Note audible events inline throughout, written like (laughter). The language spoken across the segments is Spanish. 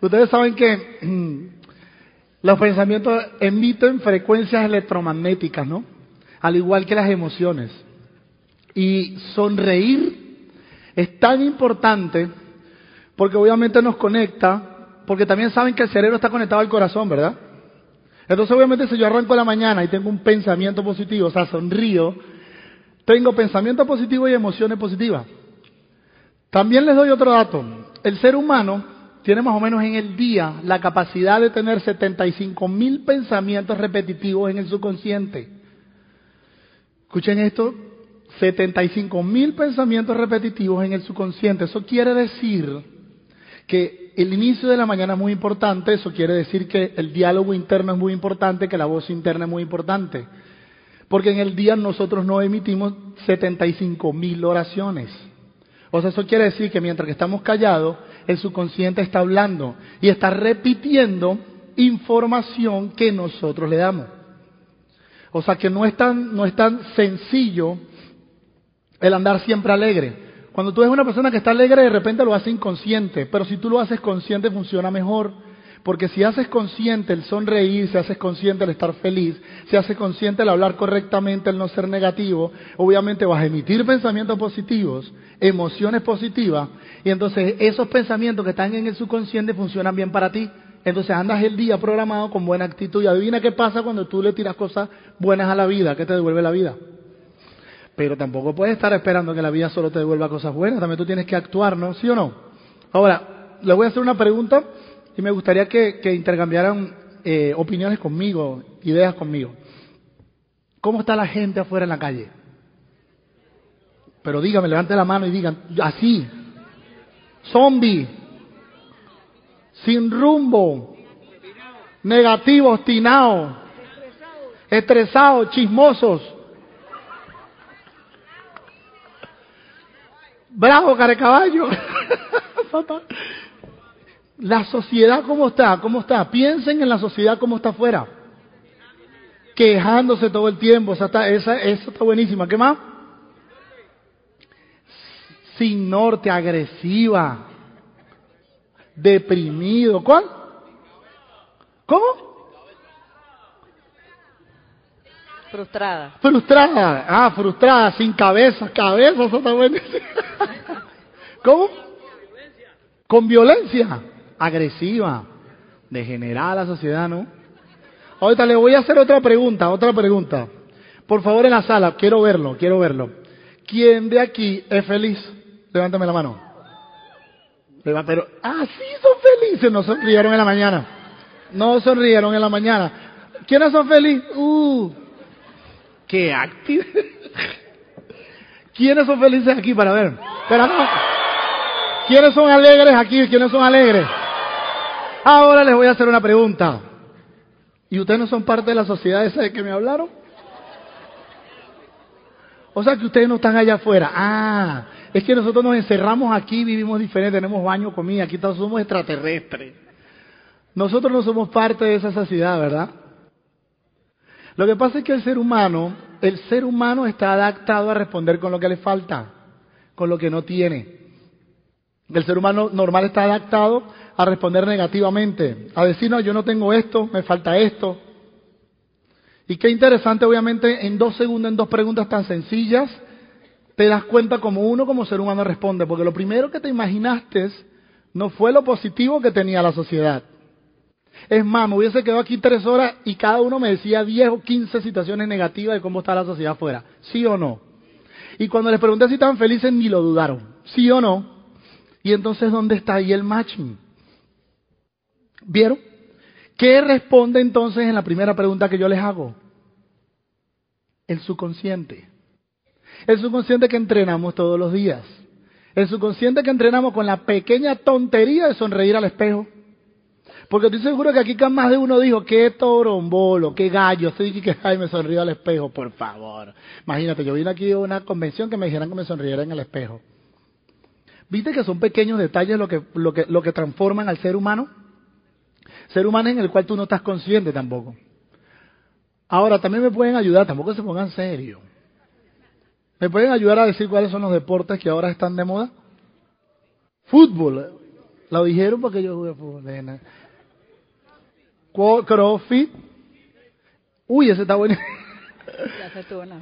Ustedes saben que los pensamientos emiten frecuencias electromagnéticas, ¿no? Al igual que las emociones. Y sonreír es tan importante porque obviamente nos conecta, porque también saben que el cerebro está conectado al corazón, ¿verdad? Entonces obviamente si yo arranco la mañana y tengo un pensamiento positivo, o sea, sonrío, tengo pensamiento positivo y emociones positivas. También les doy otro dato. El ser humano tiene más o menos en el día la capacidad de tener 75 mil pensamientos repetitivos en el subconsciente. Escuchen esto, 75 mil pensamientos repetitivos en el subconsciente. Eso quiere decir que el inicio de la mañana es muy importante, eso quiere decir que el diálogo interno es muy importante, que la voz interna es muy importante. Porque en el día nosotros no emitimos 75 mil oraciones. O sea, eso quiere decir que mientras que estamos callados, el subconsciente está hablando y está repitiendo información que nosotros le damos. O sea que no es tan, no es tan sencillo el andar siempre alegre. Cuando tú eres una persona que está alegre, de repente lo hace inconsciente, pero si tú lo haces consciente funciona mejor. Porque si haces consciente el sonreír, si haces consciente el estar feliz, si haces consciente el hablar correctamente, el no ser negativo, obviamente vas a emitir pensamientos positivos, emociones positivas, y entonces esos pensamientos que están en el subconsciente funcionan bien para ti. Entonces andas el día programado con buena actitud y adivina qué pasa cuando tú le tiras cosas buenas a la vida, que te devuelve la vida. Pero tampoco puedes estar esperando que la vida solo te devuelva cosas buenas, también tú tienes que actuar, ¿no? ¿Sí o no? Ahora, les voy a hacer una pregunta y me gustaría que, intercambiaran eh, opiniones conmigo, ideas conmigo. ¿Cómo está la gente afuera en la calle? Pero dígame, levante la mano y digan, así, zombie, sin rumbo, negativo, obstinado, estresados, chismosos, bravo, caballo. (laughs) La sociedad cómo está, cómo está. Piensen en la sociedad cómo está afuera. Quejándose todo el tiempo. Esa está, esa, esa está buenísima. ¿Qué más? Sin norte, agresiva. Deprimido. ¿Cuál? ¿Cómo? Frustrada. Frustrada. Ah, frustrada, sin cabeza. Cabeza, eso está buenísimo. (laughs) ¿Cómo? Con violencia agresiva, degenerada la sociedad, ¿no? Ahorita le voy a hacer otra pregunta, otra pregunta. Por favor, en la sala, quiero verlo, quiero verlo. ¿Quién de aquí es feliz? Levántame la mano. Pero, ah, sí son felices, no sonrieron en la mañana. No sonrieron en la mañana. ¿Quiénes son felices? Uh, qué activo. (laughs) ¿Quiénes son felices aquí para ver? Pero no. ¿Quiénes son alegres aquí? ¿Quiénes son alegres? Ahora les voy a hacer una pregunta. ¿Y ustedes no son parte de la sociedad esa de que me hablaron? O sea que ustedes no están allá afuera. Ah, es que nosotros nos encerramos aquí, vivimos diferente, tenemos baño, comida, aquí todos somos extraterrestres. Nosotros no somos parte de esa sociedad, ¿verdad? Lo que pasa es que el ser humano, el ser humano está adaptado a responder con lo que le falta, con lo que no tiene. El ser humano normal está adaptado a responder negativamente, a decir, no, yo no tengo esto, me falta esto. Y qué interesante, obviamente, en dos segundos, en dos preguntas tan sencillas, te das cuenta como uno como ser humano responde, porque lo primero que te imaginaste no fue lo positivo que tenía la sociedad. Es más, me hubiese quedado aquí tres horas y cada uno me decía diez o quince situaciones negativas de cómo está la sociedad afuera. ¿Sí o no? Y cuando les pregunté si estaban felices, ni lo dudaron. ¿Sí o no? Y entonces, ¿dónde está ahí el matching? ¿Vieron? ¿Qué responde entonces en la primera pregunta que yo les hago? El subconsciente. El subconsciente que entrenamos todos los días. El subconsciente que entrenamos con la pequeña tontería de sonreír al espejo. Porque estoy seguro que aquí más de uno dijo, qué torombolo, qué gallo, estoy que ay, me sonrío al espejo, por favor. Imagínate, yo vine aquí a una convención que me dijeran que me sonriera en el espejo. ¿Viste que son pequeños detalles lo que, lo que, lo que transforman al ser humano? Ser humano en el cual tú no estás consciente tampoco. Ahora, también me pueden ayudar, tampoco se pongan serio. ¿Me pueden ayudar a decir cuáles son los deportes que ahora están de moda? Fútbol. Lo dijeron porque yo jugué fútbol. CrossFit. Uy, ese está bueno.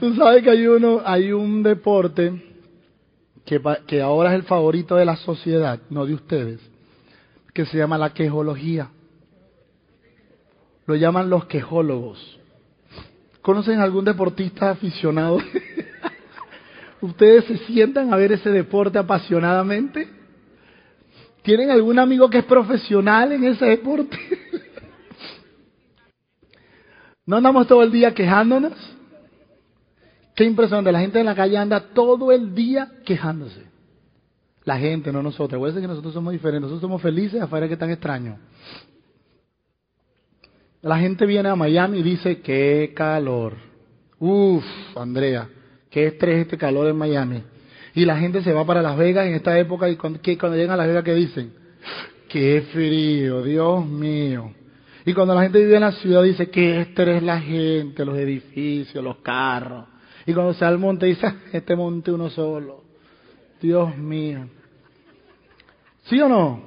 Tú sabes que hay uno, hay un deporte que, que ahora es el favorito de la sociedad, no de ustedes, que se llama la quejología. Lo llaman los quejólogos. ¿Conocen algún deportista aficionado? (laughs) ¿Ustedes se sientan a ver ese deporte apasionadamente? ¿Tienen algún amigo que es profesional en ese deporte? (laughs) ¿No andamos todo el día quejándonos? Qué impresionante, la gente en la calle anda todo el día quejándose. La gente, no nosotros. Voy a decir que nosotros somos diferentes, nosotros somos felices afuera que tan extraño. La gente viene a Miami y dice, qué calor. Uf, Andrea, qué estrés este calor en Miami. Y la gente se va para Las Vegas en esta época y cuando, cuando llegan a Las Vegas, ¿qué dicen? Qué frío, Dios mío. Y cuando la gente vive en la ciudad dice, qué estrés la gente, los edificios, los carros. Y cuando se va al monte dice, ah, este monte uno solo. Dios mío. ¿Sí o no?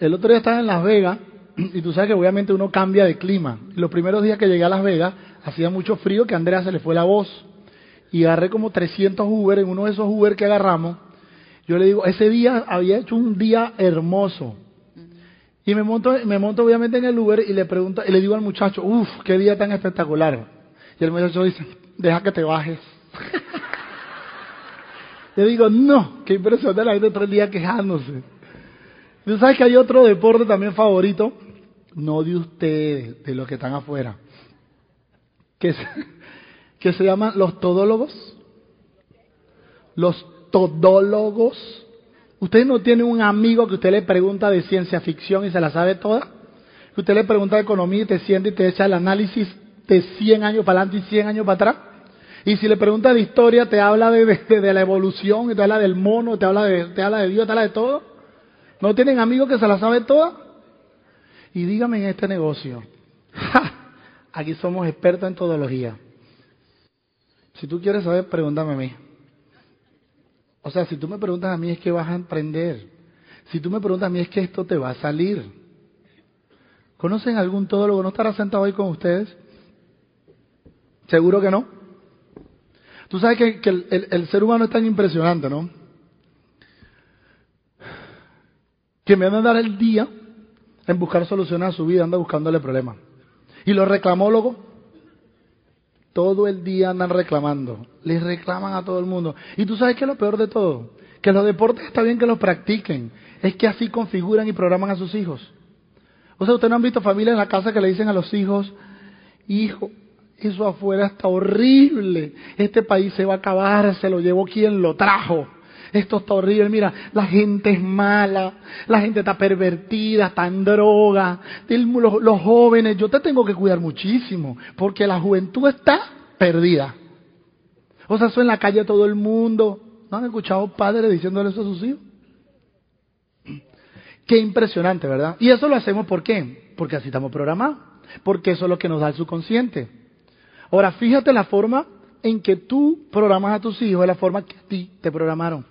El otro día estaba en Las Vegas y tú sabes que obviamente uno cambia de clima. Los primeros días que llegué a Las Vegas hacía mucho frío que a Andrea se le fue la voz. Y agarré como 300 Uber en uno de esos Uber que agarramos. Yo le digo, ese día había hecho un día hermoso. Y me monto, me monto obviamente en el Uber y le pregunto, y le digo al muchacho, uff, qué día tan espectacular. Y el muchacho dice, deja que te bajes. (laughs) le digo, no, qué impresión de la gente todo el día quejándose. ¿Tú sabes que hay otro deporte también favorito? No de ustedes, de los que están afuera, que se, (laughs) que se llaman los todólogos. Los todólogos. Usted no tiene un amigo que usted le pregunta de ciencia ficción y se la sabe toda. Que usted le pregunta de economía y te siente y te echa el análisis de 100 años para adelante y 100 años para atrás. Y si le pregunta de historia, te habla de, de, la evolución, te habla del mono, te habla de, te habla de Dios, te habla de todo. ¿No tienen amigos que se la sabe toda? Y dígame en este negocio, aquí somos expertos en todología. Si tú quieres saber, pregúntame a mí. O sea, si tú me preguntas a mí es que vas a emprender. Si tú me preguntas a mí es que esto te va a salir. ¿Conocen algún todólogo? ¿No estará sentado ahí con ustedes? ¿Seguro que no? Tú sabes que, el, el, ser humano es tan impresionante, ¿no? Que me van a dar el día en buscar soluciones a su vida, anda buscándole problemas. Y los reclamólogos, todo el día andan reclamando, les reclaman a todo el mundo. Y tú sabes que lo peor de todo, que los deportes está bien que los practiquen, es que así configuran y programan a sus hijos. O sea, ustedes no han visto familias en la casa que le dicen a los hijos, hijo, eso afuera está horrible, este país se va a acabar, se lo llevó quien lo trajo esto está horrible, mira, la gente es mala, la gente está pervertida, está en droga, los, jóvenes, yo te tengo que cuidar muchísimo, porque la juventud está perdida. O sea, eso en la calle todo el mundo. ¿No han escuchado padres diciéndole eso a sus hijos? (clears throat) Qué impresionante, ¿verdad? Y eso lo hacemos ¿por qué? Porque así estamos programados. Porque eso es lo que nos da el subconsciente. Ahora, fíjate la forma en que tú programas a tus hijos, es la forma que a ti te programaron.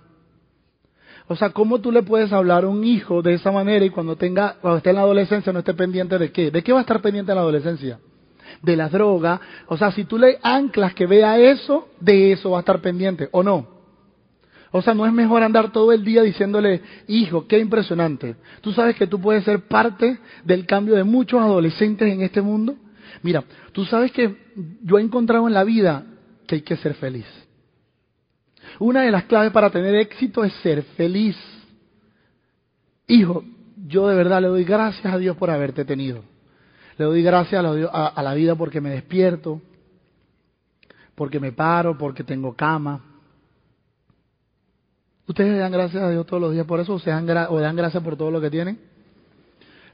O sea, ¿cómo tú le puedes hablar a un hijo de esa manera y cuando tenga, cuando esté en la adolescencia no esté pendiente de qué? ¿De qué va a estar pendiente en la adolescencia? De la droga. O sea, si tú le anclas que vea eso, de eso va a estar pendiente, ¿o no? O sea, no es mejor andar todo el día diciéndole, hijo, qué impresionante. Tú sabes que tú puedes ser parte del cambio de muchos adolescentes en este mundo. Mira, tú sabes que yo he encontrado en la vida que hay que ser feliz. Una de las claves para tener éxito es ser feliz. Hijo, yo de verdad le doy gracias a Dios por haberte tenido. Le doy gracias a la, vida porque me despierto, porque me paro, porque tengo cama. ¿Ustedes le dan gracias a Dios todos los días por eso o, dan, o dan gracias por todo lo que tienen?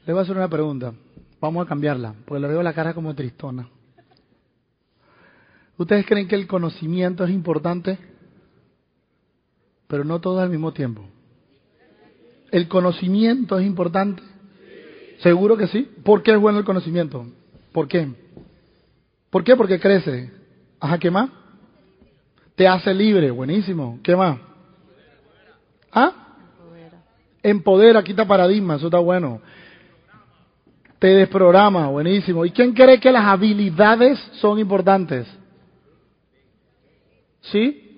Le voy a hacer una pregunta. Vamos a cambiarla, porque le veo la cara como tristona. ¿Ustedes creen que el conocimiento es importante? Pero no todo al mismo tiempo. ¿El conocimiento es importante? Seguro que sí. ¿Por qué es bueno el conocimiento? ¿Por qué? ¿Por qué? Porque crece. Ajá, ¿qué más? Te hace libre, buenísimo. ¿Qué más? ¿Ah? Empodera, quita paradigmas, eso está bueno. Te desprograma, buenísimo. ¿Y quién cree que las habilidades son importantes? ¿Sí?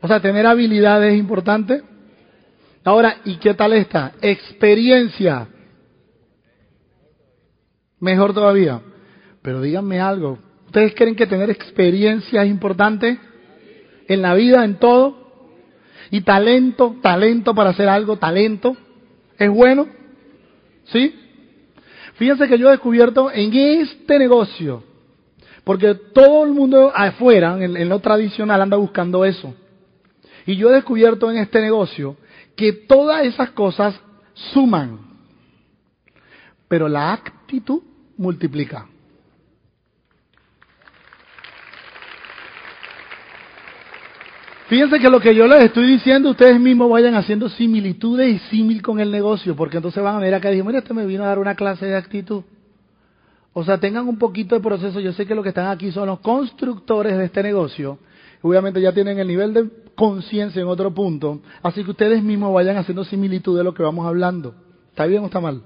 O sea, tener habilidades es importante. Ahora, ¿y qué tal esta? Experiencia. Mejor todavía. Pero díganme algo. ¿Ustedes creen que tener experiencia es importante? En la vida, en todo. Y talento, talento para hacer algo, talento. ¿Es bueno? ¿Sí? Fíjense que yo he descubierto en este negocio, porque todo el mundo afuera, en, en lo tradicional, anda buscando eso. Y yo he descubierto en este negocio que todas esas cosas suman, pero la actitud multiplica. Fíjense que lo que yo les estoy diciendo, ustedes mismos vayan haciendo similitudes y símil con el negocio, porque entonces van a ver acá y dicen, mira, este me vino a dar una clase de actitud. O sea, tengan un poquito de proceso. Yo sé que los que están aquí son los constructores de este negocio. Obviamente ya tienen el nivel de conciencia en otro punto. Así que ustedes mismos vayan haciendo similitud de lo que vamos hablando. ¿Está bien o está mal?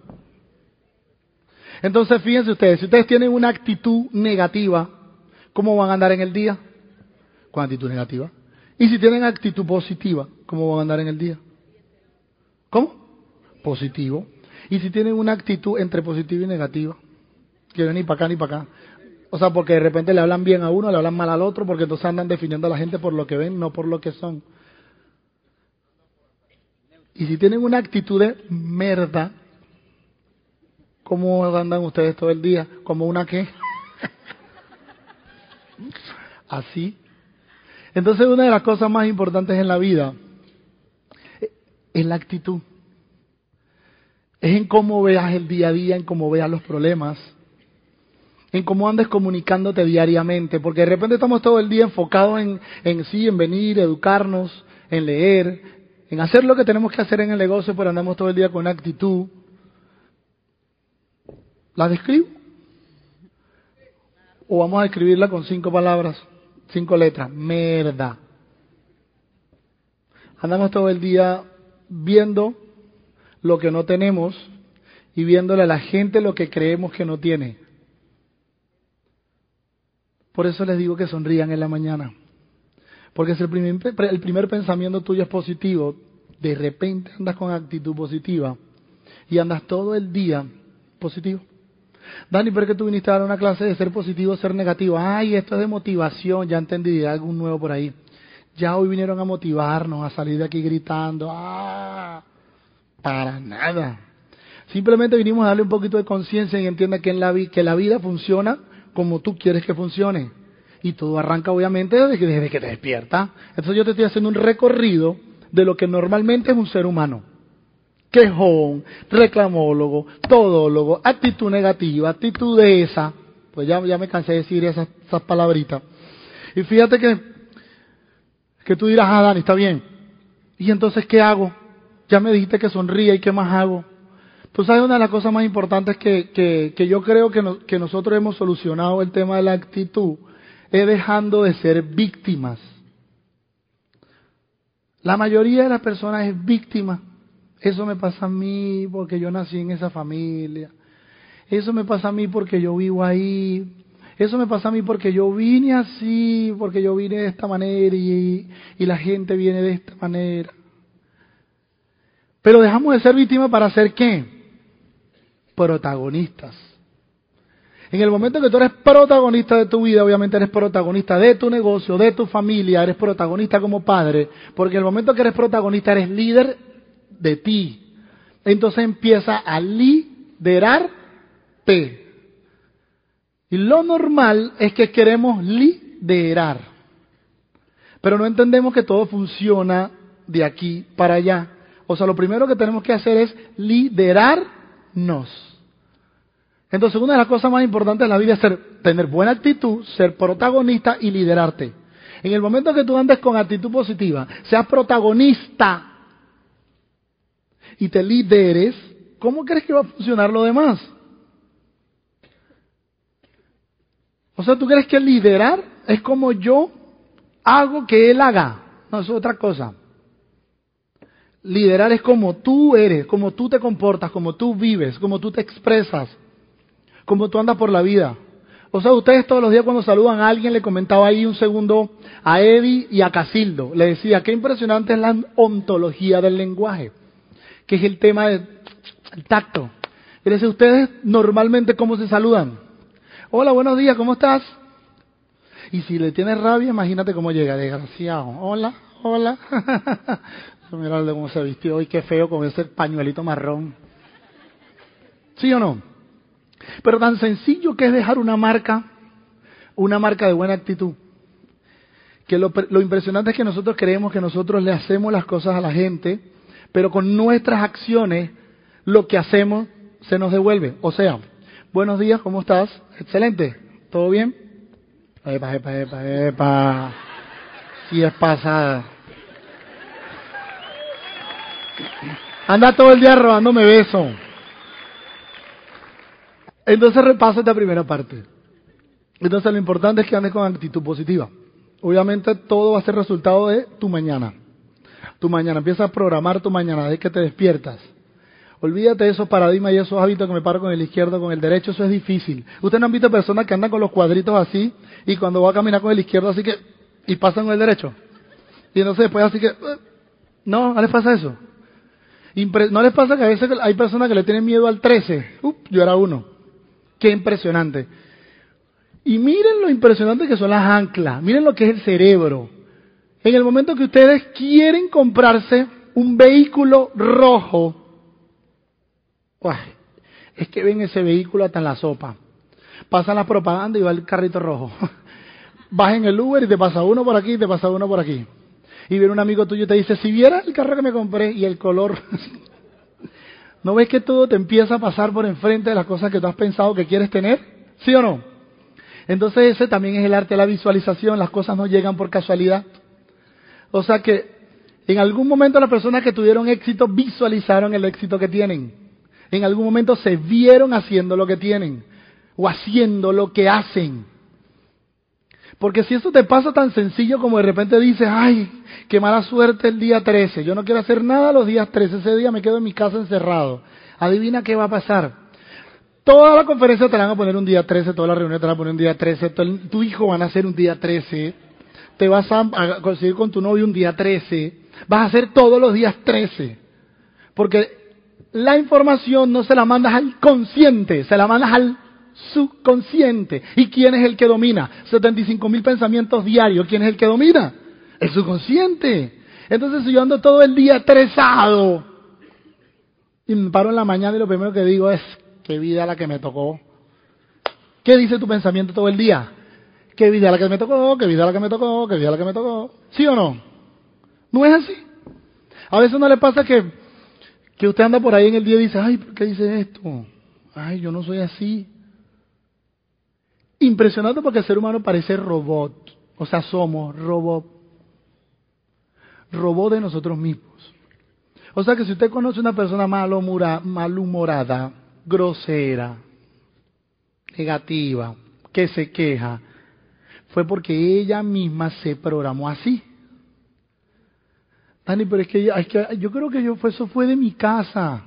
Entonces, fíjense ustedes, si ustedes tienen una actitud negativa, ¿cómo van a andar en el día? Con actitud negativa. Y si tienen actitud positiva, ¿cómo van a andar en el día? ¿Cómo? Positivo. Y si tienen una actitud entre positiva y negativa, que no ni para acá ni para acá. O sea, porque de repente le hablan bien a uno, le hablan mal al otro, porque entonces andan definiendo a la gente por lo que ven, no por lo que son. Y si tienen una actitud de merda, ¿cómo andan ustedes todo el día? ¿Como una qué? (laughs) Así. Entonces una de las cosas más importantes en la vida es la actitud. Es en cómo veas el día a día, en cómo veas los problemas, en cómo andes comunicándote diariamente, porque de repente estamos todo el día enfocados en, en sí, en venir, educarnos, en leer, en hacer lo que tenemos que hacer en el negocio, pero andamos todo el día con actitud. ¿La describo? ¿O vamos a escribirla con cinco palabras? Cinco letras. Merda. Andamos todo el día viendo lo que no tenemos y viéndole a la gente lo que creemos que no tiene. Por eso les digo que sonrían en la mañana. Porque si el primer, el primer pensamiento tuyo es positivo, de repente andas con actitud positiva y andas todo el día positivo. Dani, ¿por qué tú viniste a dar una clase de ser positivo, ser negativo? Ay, esto es de motivación, ya entendí, algún nuevo por ahí. Ya hoy vinieron a motivarnos, a salir de aquí gritando. Ah, para nada. Simplemente vinimos a darle un poquito de conciencia y entienda que, en la, que la vida funciona como tú quieres que funcione. Y todo arranca obviamente desde que, te despiertas. Entonces yo te estoy haciendo un recorrido de lo que normalmente es un ser humano quejón, reclamólogo, todólogo, actitud negativa, actitud de esa. Pues ya, ya me cansé de decir esas, esas palabritas. Y fíjate que, que tú dirás, ah, Dani, está bien. ¿Y entonces qué hago? Ya me dijiste que sonría y qué más hago. Tú sabes, una de las cosas más importantes que, que, que yo creo que, que nosotros hemos solucionado el tema de la actitud es dejando de ser víctimas. La mayoría de las personas es víctima eso me pasa a mí porque yo nací en esa familia. Eso me pasa a mí porque yo vivo ahí. Eso me pasa a mí porque yo vine así, porque yo vine de esta manera y, y la gente viene de esta manera. Pero dejamos de ser víctimas para ser qué? Protagonistas. En el momento que tú eres protagonista de tu vida, obviamente eres protagonista de tu negocio, de tu familia, eres protagonista como padre, porque en el momento que eres protagonista eres líder de ti. Entonces empieza a liderarte. Y lo normal es que queremos liderar. Pero no entendemos que todo funciona de aquí para allá. O sea, lo primero que tenemos que hacer es liderarnos. Entonces, una de las cosas más importantes de la vida es ser, tener buena actitud, ser protagonista y liderarte. En el momento que tú andes con actitud positiva, seas protagonista y te lideres, ¿cómo crees que va a funcionar lo demás? O sea, ¿tú crees que liderar es como yo hago que él haga? No, es otra cosa. Liderar es como tú eres, como tú te comportas, como tú vives, como tú te expresas, como tú andas por la vida. O sea, ustedes todos los días cuando saludan a alguien le comentaba ahí un segundo a Eddie y a Casildo. Le decía, qué impresionante es la ontología del lenguaje, que es el tema del tacto. Y le ustedes normalmente cómo se saludan. Hola, buenos días, ¿cómo estás? Y si le tienes rabia, imagínate cómo llega, desgraciado. Hola, hola. (laughs) Mira cómo se vistió hoy, qué feo con ese pañuelito marrón. ¿Sí o no? Pero tan sencillo que es dejar una marca, una marca de buena actitud. Que lo, lo impresionante es que nosotros creemos que nosotros le hacemos las cosas a la gente, pero con nuestras acciones lo que hacemos se nos devuelve. O sea, buenos días, ¿cómo estás? Excelente, ¿todo bien? Epa, epa, epa, epa. Si es pasada. Anda todo el día robándome beso. Entonces repaso esta primera parte. Entonces lo importante es que andes con actitud positiva. Obviamente todo va a ser resultado de tu mañana. Tu mañana. Empieza a programar tu mañana desde que te despiertas. Olvídate de esos paradigmas y esos hábitos que me paro con el izquierdo, con el derecho, eso es difícil. Ustedes no han visto personas que andan con los cuadritos así y cuando va a caminar con el izquierdo así que y pasan con el derecho. Y entonces después así que eh, no, no les pasa eso. ¿No les pasa que a veces hay personas que le tienen miedo al 13? yo era uno. Qué impresionante. Y miren lo impresionante que son las anclas. Miren lo que es el cerebro. En el momento que ustedes quieren comprarse un vehículo rojo, es que ven ese vehículo hasta en la sopa. Pasan la propaganda y va el carrito rojo. (laughs) Vas en el Uber y te pasa uno por aquí y te pasa uno por aquí. Y viene un amigo tuyo y te dice, si vieras el carro que me compré y el color, (laughs) ¿no ves que todo te empieza a pasar por enfrente de las cosas que tú has pensado que quieres tener? ¿Sí o no? Entonces ese también es el arte de la visualización, las cosas no llegan por casualidad. O sea que en algún momento las personas que tuvieron éxito visualizaron el éxito que tienen en algún momento se vieron haciendo lo que tienen o haciendo lo que hacen. Porque si eso te pasa tan sencillo como de repente dices, ay, qué mala suerte el día 13, yo no quiero hacer nada los días 13, ese día me quedo en mi casa encerrado. Adivina qué va a pasar. Toda la conferencia te la van a poner un día 13, toda la reunión te la van a poner un día 13, tu hijo van a hacer un día 13, te vas a conseguir con tu novio un día 13, vas a hacer todos los días 13. Porque la información no se la mandas al consciente, se la mandas al subconsciente. ¿Y quién es el que domina? 75 mil pensamientos diarios. ¿Quién es el que domina? El subconsciente. Entonces, si yo ando todo el día estresado y me paro en la mañana y lo primero que digo es, qué vida la que me tocó. ¿Qué dice tu pensamiento todo el día? ¿Qué vida la que me tocó? ¿Qué vida la que me tocó? ¿Qué vida la que me tocó? ¿Sí o no? ¿No es así? A veces no le pasa que que usted anda por ahí en el día y dice, ay, ¿por qué dice esto? Ay, yo no soy así. Impresionante porque el ser humano parece robot. O sea, somos robot. Robot de nosotros mismos. O sea que si usted conoce una persona malhumorada, grosera, negativa, que se queja, fue porque ella misma se programó así. Dani, pero es que, yo creo que yo, eso fue de mi casa.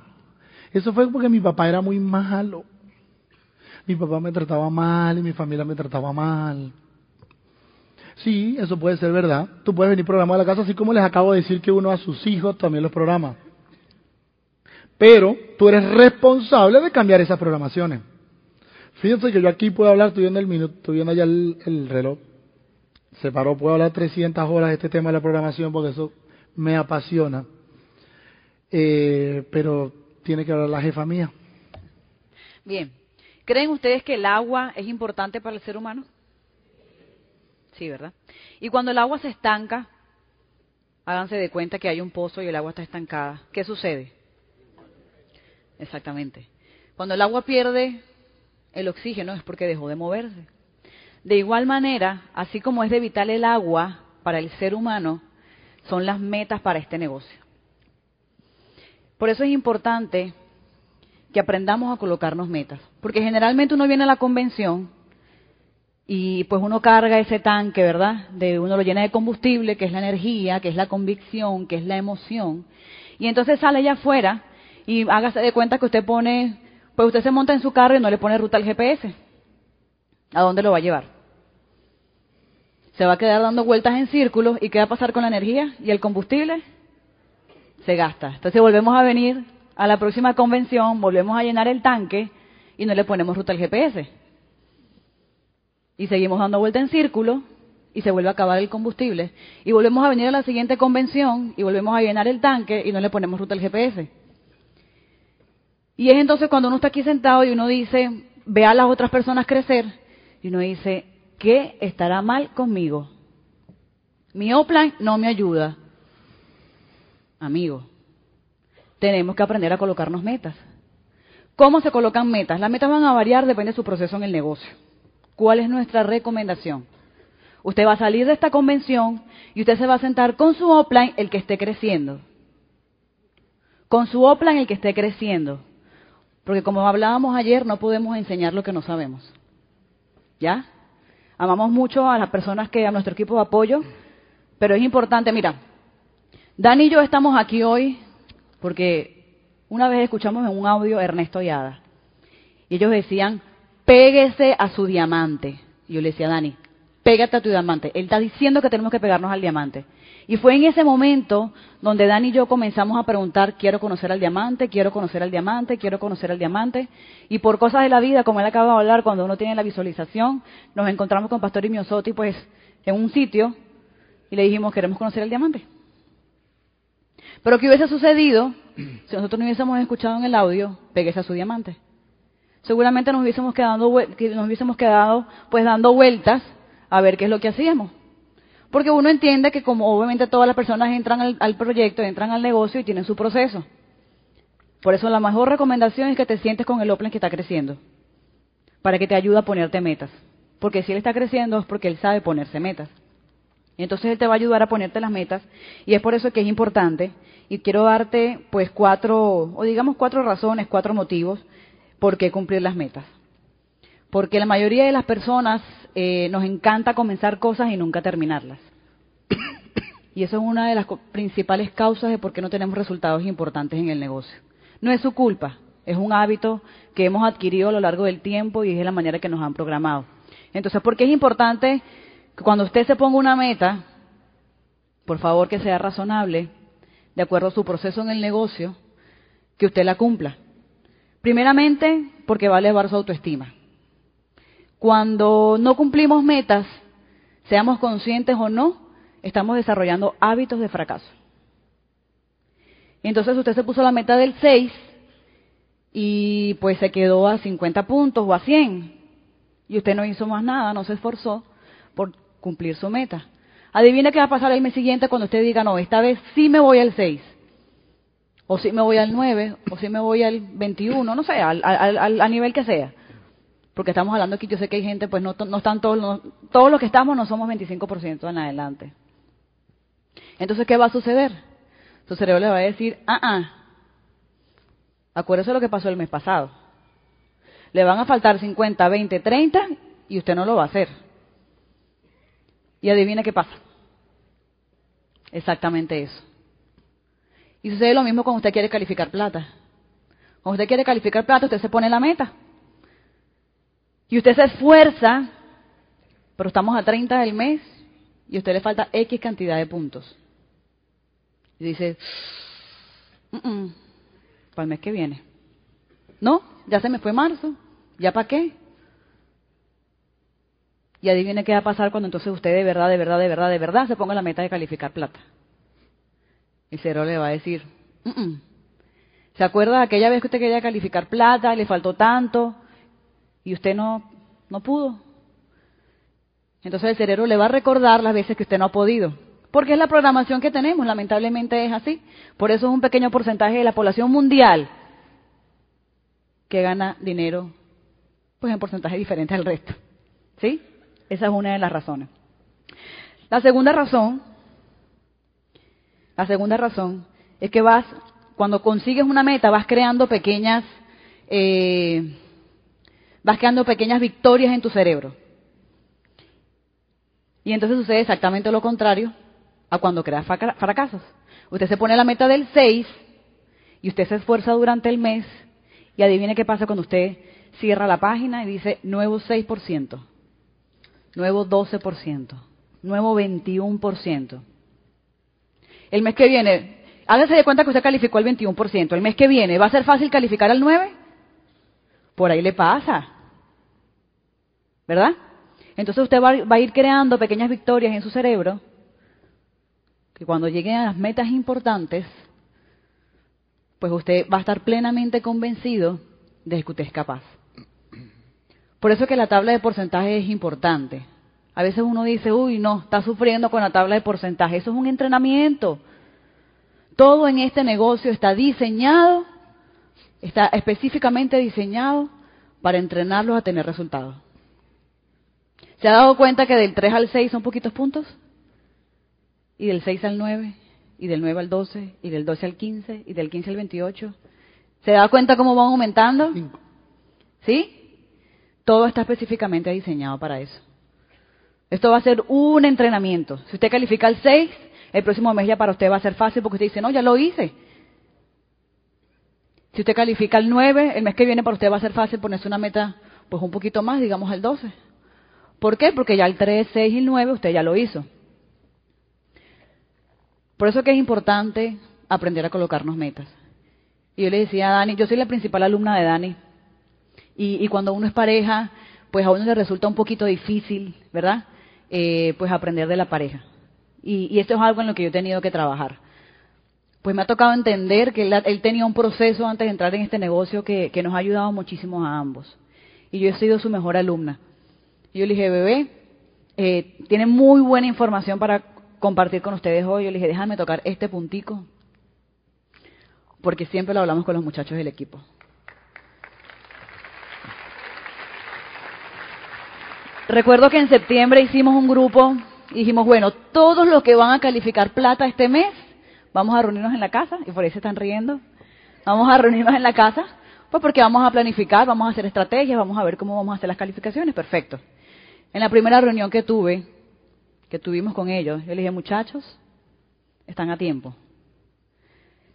Eso fue porque mi papá era muy malo. Mi papá me trataba mal y mi familia me trataba mal. Sí, eso puede ser verdad. Tú puedes venir programado a la casa, así como les acabo de decir que uno a sus hijos también los programa. Pero tú eres responsable de cambiar esas programaciones. Fíjense que yo aquí puedo hablar, estoy viendo el minuto, estoy allá el, el reloj. Se paró, puedo hablar 300 horas de este tema de la programación porque eso me apasiona, eh, pero tiene que hablar la jefa mía. Bien, ¿creen ustedes que el agua es importante para el ser humano? Sí, ¿verdad? Y cuando el agua se estanca, háganse de cuenta que hay un pozo y el agua está estancada. ¿Qué sucede? Exactamente. Cuando el agua pierde el oxígeno es porque dejó de moverse. De igual manera, así como es de vital el agua para el ser humano, son las metas para este negocio. Por eso es importante que aprendamos a colocarnos metas, porque generalmente uno viene a la convención y pues uno carga ese tanque, ¿verdad? De uno lo llena de combustible, que es la energía, que es la convicción, que es la emoción, Y entonces sale allá afuera y hágase de cuenta que usted pone, pues usted se monta en su carro y no le pone ruta al GPS. ¿A dónde lo va a llevar? Se va a quedar dando vueltas en círculos y ¿qué va a pasar con la energía y el combustible? Se gasta. Entonces volvemos a venir a la próxima convención, volvemos a llenar el tanque y no le ponemos ruta al GPS. Y seguimos dando vueltas en círculo y se vuelve a acabar el combustible. Y volvemos a venir a la siguiente convención y volvemos a llenar el tanque y no le ponemos ruta al GPS. Y es entonces cuando uno está aquí sentado y uno dice, ve a las otras personas crecer, y uno dice, ¿qué estará mal conmigo? Mi Oplan no me ayuda. Amigo, tenemos que aprender a colocarnos metas. ¿Cómo se colocan metas? Las metas van a variar, depende de su proceso en el negocio. ¿Cuál es nuestra recomendación? Usted va a salir de esta convención y usted se va a sentar con su offline el que esté creciendo. Con su offline el que esté creciendo. Porque como hablábamos ayer, no podemos enseñar lo que no sabemos. ¿Ya? Amamos mucho a las personas que, a nuestro equipo de apoyo, pero es importante, mira, Dani y yo estamos aquí hoy porque una vez escuchamos en un audio Ernesto y Ada. Y ellos decían, péguese a su diamante. Y yo le decía Dani, pégate a tu diamante. Él está diciendo que tenemos que pegarnos al diamante. Y fue en ese momento donde Dani y yo comenzamos a preguntar, quiero conocer al diamante, quiero conocer al diamante, quiero conocer al diamante. Y por cosas de la vida, como él acaba de hablar, cuando uno tiene la visualización, nos encontramos con Pastor Imiosotti pues en un sitio y le dijimos, queremos conocer al diamante. Pero ¿qué hubiese sucedido si nosotros no hubiésemos escuchado en el audio, peguese a su diamante? Seguramente nos hubiésemos quedado, nos hubiésemos quedado pues dando vueltas a ver qué es lo que hacíamos. Porque uno entiende que como obviamente todas las personas entran al, proyecto, entran al negocio y tienen su proceso. Por eso la mejor recomendación es que te sientes con el Open que está creciendo, para que te ayude a ponerte metas. Porque si él está creciendo es porque él sabe ponerse metas. Y entonces él te va a ayudar a ponerte las metas y es por eso que es importante y quiero darte pues cuatro, o digamos cuatro razones, cuatro motivos por qué cumplir las metas. Porque la mayoría de las personas eh, nos encanta comenzar cosas y nunca terminarlas. Y eso es una de las principales causas de por qué no tenemos resultados importantes en el negocio. No es su culpa, es un hábito que hemos adquirido a lo largo del tiempo y es la manera que nos han programado. Entonces, ¿por qué es importante que cuando usted se ponga una meta, por favor que sea razonable, de acuerdo a su proceso en el negocio, que usted la cumpla? Primeramente, porque va a elevar su autoestima. Cuando no cumplimos metas, seamos conscientes o no, estamos desarrollando hábitos de fracaso. Entonces usted se puso la meta del 6 y pues se quedó a 50 puntos o a 100 y usted no hizo más nada, no se esforzó por cumplir su meta. Adivine qué va a pasar el mes siguiente cuando usted diga, no, esta vez sí me voy al 6, o sí me voy al 9, o sí me voy al 21, no sé, al, nivel que sea porque estamos hablando aquí, yo sé que hay gente, pues no, no están todos, todos los que estamos no somos 25% en adelante. Entonces, ¿qué va a suceder? Su cerebro le va a decir, ah, ah, acuérdese de lo que pasó el mes pasado. Le van a faltar 50, 20, 30 y usted no lo va a hacer. Y adivine qué pasa. Exactamente eso. Y sucede lo mismo cuando usted quiere calificar plata. Cuando usted quiere calificar plata, usted se pone la meta. Y usted se esfuerza, pero estamos a 30 del mes y a usted le falta X cantidad de puntos. Y dice, para el mes que viene. No, ya se me fue marzo, ¿ya para qué? Y adivine qué va a pasar cuando entonces usted de verdad, de verdad, de verdad, de verdad se ponga la meta de calificar plata. Y Cero le va a decir, ¿se acuerda aquella vez que usted quería calificar plata y le faltó tanto? y usted no, no pudo. Entonces el cerebro le va a recordar las veces que usted no ha podido. Porque es la programación que tenemos, lamentablemente es así. Por eso es un pequeño porcentaje de la población mundial que gana dinero pues en porcentaje diferente al resto. ¿Sí? Esa es una de las razones. La segunda razón, la segunda razón es que vas, cuando consigues una meta, vas creando pequeñas eh, vas creando pequeñas victorias en tu cerebro. Y entonces sucede exactamente lo contrario a cuando creas fracasos. Usted se pone la meta del 6 Y usted se esfuerza durante el mes y adivine qué pasa cuando usted cierra la página y dice nuevo 6%, nuevo 12%, nuevo 21%. El mes que viene, hágase de cuenta que usted calificó el 21%. El mes que viene, ¿va a ser fácil calificar al 9%? Por ahí le pasa. ¿Verdad? Entonces usted va, va a ir creando pequeñas victorias en su cerebro que cuando lleguen a las metas importantes, pues usted va a estar plenamente convencido de que usted es capaz. Por eso que la tabla de porcentaje es importante. A veces uno dice, uy, no, está sufriendo con la tabla de porcentaje. Eso es un entrenamiento. Todo en este negocio está diseñado, está específicamente diseñado para entrenarlos a tener resultados. ¿Se ha dado cuenta que del 3 al 6 son poquitos puntos? Y del 6 al 9, y del 9 al 12, y del 12 al 15, y del 15 al 28. ¿Se da cuenta cómo van aumentando? ¿Sí? Todo está específicamente diseñado para eso. Esto va a ser un entrenamiento. Si usted califica el 6, el próximo mes ya para usted va a ser fácil porque usted dice, no, ya lo hice. Si usted califica el 9, el mes que viene para usted va a ser fácil ponerse una meta pues un poquito más, digamos el 12. ¿Por qué? Porque ya el 3, 6 y el 9 usted ya lo hizo. Por eso que es importante aprender a colocarnos metas. Y yo le decía a Dani, yo soy la principal alumna de Dani. Y, cuando uno es pareja, pues a uno le resulta un poquito difícil, ¿verdad? Eh, pues aprender de la pareja. Y, y, esto es algo en lo que yo he tenido que trabajar. Pues me ha tocado entender que él, él tenía un proceso antes de entrar en este negocio que, que, nos ha ayudado muchísimo a ambos. Y yo he sido su mejor alumna. Y yo le dije, bebé, eh, tiene muy buena información para compartir con ustedes hoy. Yo le dije, déjame tocar este puntico, porque siempre lo hablamos con los muchachos del equipo. Recuerdo que en septiembre hicimos un grupo y dijimos, bueno, todos los que van a calificar plata este mes, vamos a reunirnos en la casa, y por ahí se están riendo, vamos a reunirnos en la casa, pues porque vamos a planificar, vamos a hacer estrategias, vamos a ver cómo vamos a hacer las calificaciones, perfecto. En la primera reunión que tuve, que tuvimos con ellos, yo les dije, muchachos, están a tiempo.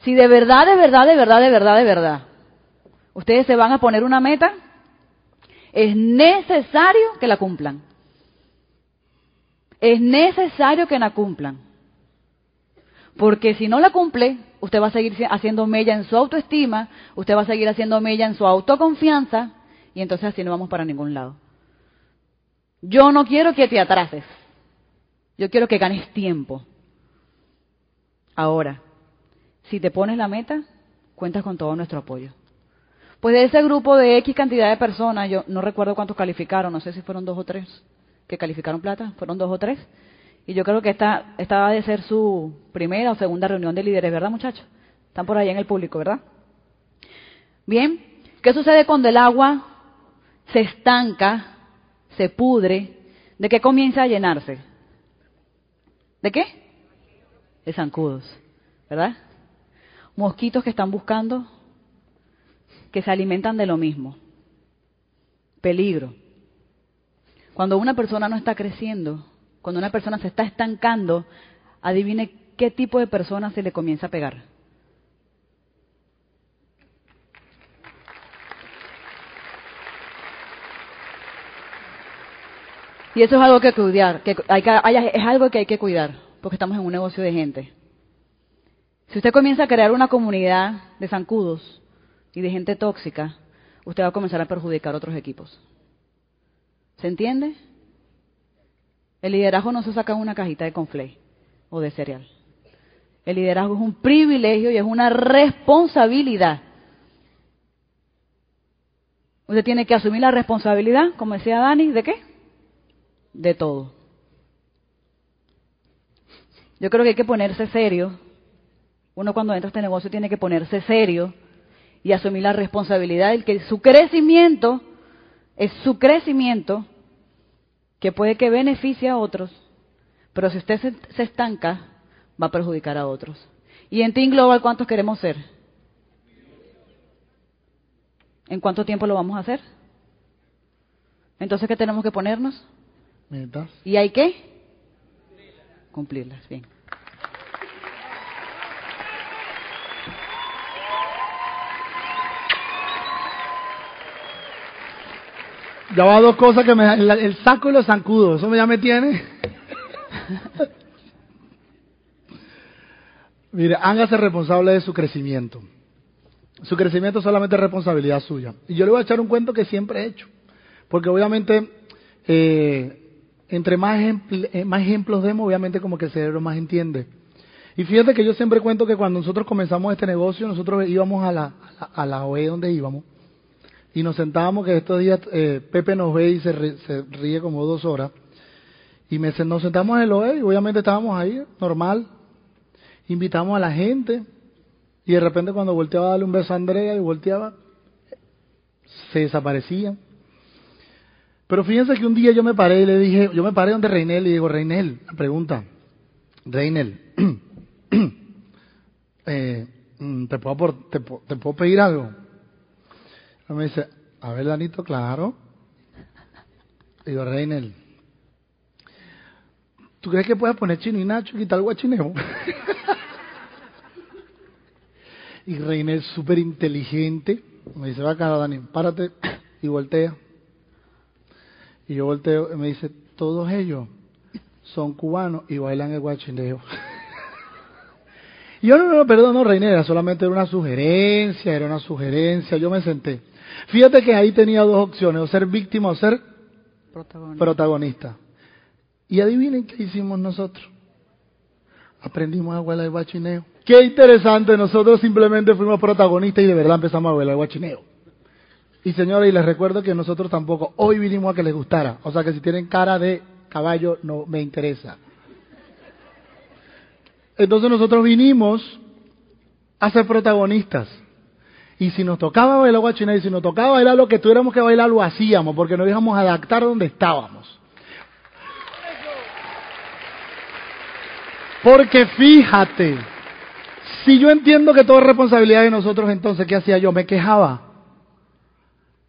Si de verdad, de verdad, de verdad, de verdad, de verdad, ustedes se van a poner una meta, es necesario que la cumplan. Es necesario que la cumplan. Porque si no la cumple, usted va a seguir haciendo mella en su autoestima, usted va a seguir haciendo mella en su autoconfianza, y entonces así no vamos para ningún lado. Yo no quiero que te atrases. Yo quiero que ganes tiempo. Ahora, si te pones la meta, cuentas con todo nuestro apoyo. Pues de ese grupo de X cantidad de personas, yo no recuerdo cuántos calificaron, no sé si fueron dos o tres que calificaron plata, fueron dos o tres. Y yo creo que esta, esta a ser su primera o segunda reunión de líderes, ¿verdad muchachos? Están por ahí en el público, ¿verdad? Bien, ¿qué sucede cuando el agua se estanca, se pudre? ¿De qué comienza a llenarse? ¿De qué? De zancudos, ¿verdad? Mosquitos que están buscando, que se alimentan de lo mismo. Peligro. Cuando una persona no está creciendo, cuando una persona se está estancando, adivine qué tipo de persona se le comienza a pegar. Y eso es algo que cuidar, que hay que, es algo que hay que cuidar, porque estamos en un negocio de gente. Si usted comienza a crear una comunidad de zancudos y de gente tóxica, usted va a comenzar a perjudicar otros equipos. ¿Se entiende? El liderazgo no se saca en una cajita de conflay o de cereal. El liderazgo es un privilegio y es una responsabilidad. Usted tiene que asumir la responsabilidad, como decía Dani, ¿de qué? de todo. Yo creo que hay que ponerse serio. Uno cuando entra a este negocio tiene que ponerse serio y asumir la responsabilidad de que su crecimiento es su crecimiento que puede que beneficie a otros, pero si usted se, se estanca, va a perjudicar a otros. ¿Y en Team Global cuántos queremos ser? ¿En cuánto tiempo lo vamos a hacer? Entonces, ¿qué tenemos que ponernos? Metas. ¿Y hay que? Cumplirlas, bien. Ya va dos cosas que me el, el saco y los zancudos, eso ya me tiene. (laughs) Mire, hágase responsable de su crecimiento. Su crecimiento solamente es responsabilidad suya. Y yo le voy a echar un cuento que siempre he hecho. Porque obviamente, eh, entre más, eh, más ejemplos demos, obviamente como que el cerebro más entiende. Y fíjate que yo siempre cuento que cuando nosotros comenzamos este negocio, nosotros íbamos a la, a la, OE donde íbamos, y nos sentábamos, que estos días eh, Pepe nos ve y se, ríe como dos horas, y me, nos sentamos en el OE y obviamente estábamos ahí, normal, invitamos a la gente, y de repente cuando volteaba a darle un beso a Andrea y volteaba, se desaparecían. Pero fíjense que un día yo me paré y le dije, yo me paré donde Reinel y digo, Reinel, pregunta, Reinel, (clears throat) eh, mm, ¿te, puedo, te, puedo pedir algo? Y me dice, a ver, Danito, claro. digo, Reinel, ¿tú crees que puedes poner chino y nacho y quitar el guachineo? (laughs) y Reinel, súper inteligente, me dice, va acá, Dani, párate y voltea. Y yo volteo y me dice, todos ellos son cubanos y bailan el guachineo. (laughs) yo no, no, perdón, no, solamente era una sugerencia, era una sugerencia, yo me senté. Fíjate que ahí tenía dos opciones, o ser víctima o ser protagonista. Y adivinen qué hicimos nosotros. Aprendimos a bailar el guachineo. Qué interesante, nosotros simplemente fuimos protagonistas y de verdad empezamos a bailar el guachineo. Y señores, y les recuerdo que nosotros tampoco hoy vinimos a que les gustara. O sea que si tienen cara de caballo, no me interesa. Entonces nosotros vinimos a ser protagonistas. Y si nos tocaba bailar guachina y si nos tocaba bailar lo que tuviéramos que bailar, lo hacíamos, porque nos íbamos a adaptar donde estábamos. Porque fíjate, si yo entiendo que todo es responsabilidad de nosotros, entonces, ¿qué hacía yo? Me quejaba.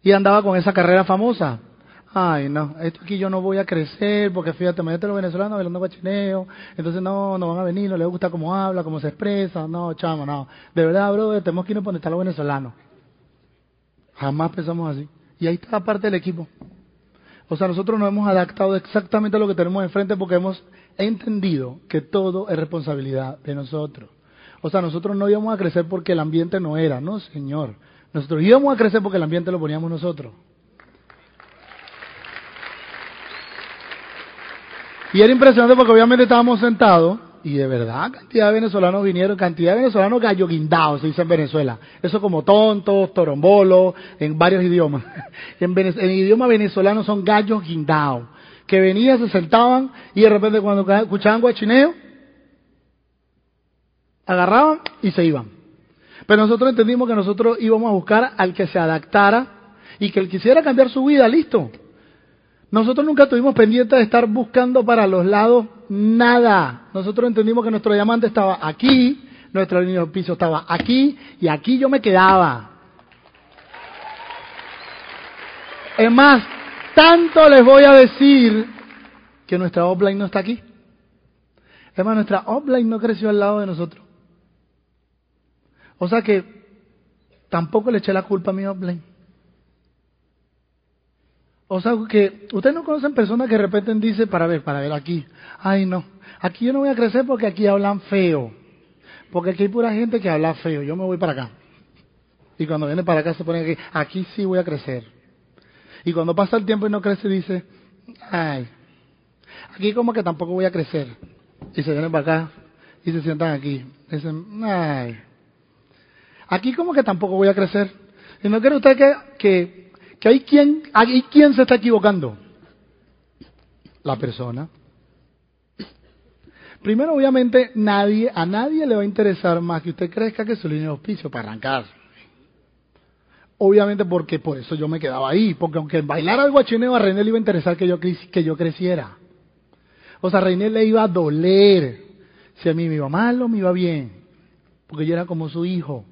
Y andaba con esa carrera famosa ay, no, esto aquí yo no voy a crecer, porque fíjate, imagínate los venezolanos bailando guachineo, entonces no, no van a venir, no les gusta cómo habla, cómo se expresa, no, chamo, no. De verdad, bro, tenemos que irnos donde están los venezolanos. Jamás pensamos así. Y ahí está parte del equipo. O sea, nosotros nos hemos adaptado exactamente a lo que tenemos enfrente porque hemos entendido que todo es responsabilidad de nosotros. O sea, nosotros no íbamos a crecer porque el ambiente no era, no, señor. Nosotros íbamos a crecer porque el ambiente lo poníamos nosotros. Y era impresionante porque obviamente estábamos sentados y de verdad cantidad de venezolanos vinieron, cantidad de venezolanos gallo guindados, se dice en Venezuela. Eso como tontos, torombolos, en varios idiomas. (laughs) En, en idioma venezolano son gallos guindados. Que venían, se sentaban y de repente cuando escuchaban guachineo, agarraban y se iban. Pero nosotros entendimos que nosotros íbamos a buscar al que se adaptara y que él quisiera cambiar su vida, listo. Nosotros nunca tuvimos pendiente de estar buscando para los lados nada. Nosotros entendimos que nuestro diamante estaba aquí, nuestro piso estaba aquí y aquí yo me quedaba. Es más, tanto les voy a decir que nuestra offline no está aquí. Es más, nuestra offline no creció al lado de nosotros. O sea que tampoco le eché la culpa a mi offline. O sea, que ustedes no conocen personas que de repente para ver, para ver aquí, ay no, aquí yo no voy a crecer porque aquí hablan feo, porque aquí hay pura gente que habla feo, yo me voy para acá. Y cuando viene para acá se pone aquí, aquí sí voy a crecer. Y cuando pasa el tiempo y no crece, dice, ay, aquí como que tampoco voy a crecer. Y se vienen para acá y se sientan aquí. Dicen, ay, aquí como que tampoco voy a crecer. Y no quiere usted que que hay quien, hay quien se está equivocando. La persona. Primero, obviamente, nadie, a nadie le va a interesar más que usted crezca que su línea de auspicio para arrancar. Obviamente porque por eso yo me quedaba ahí, porque aunque bailar al guachineo a René le iba a interesar que yo, que yo creciera. O sea, a René le iba a doler si a mí me iba mal o me iba bien, porque yo era como su hijo.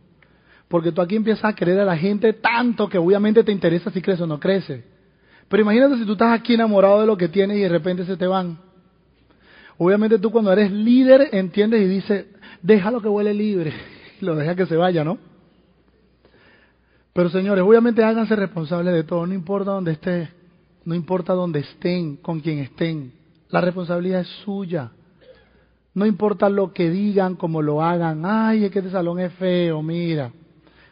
Porque tú aquí empiezas a querer a la gente tanto que obviamente te interesa si crece o no crece. Pero imagínate si tú estás aquí enamorado de lo que tienes y de repente se te van. Obviamente tú cuando eres líder entiendes y dices, déjalo que huele libre. (laughs) Y lo deja que se vaya, ¿no? Pero señores, obviamente háganse responsables de todo, no importa dónde estés. no importa dónde estén, con quién estén, la responsabilidad es suya. No importa lo que digan, cómo lo hagan. Ay, es que este salón es feo, mira.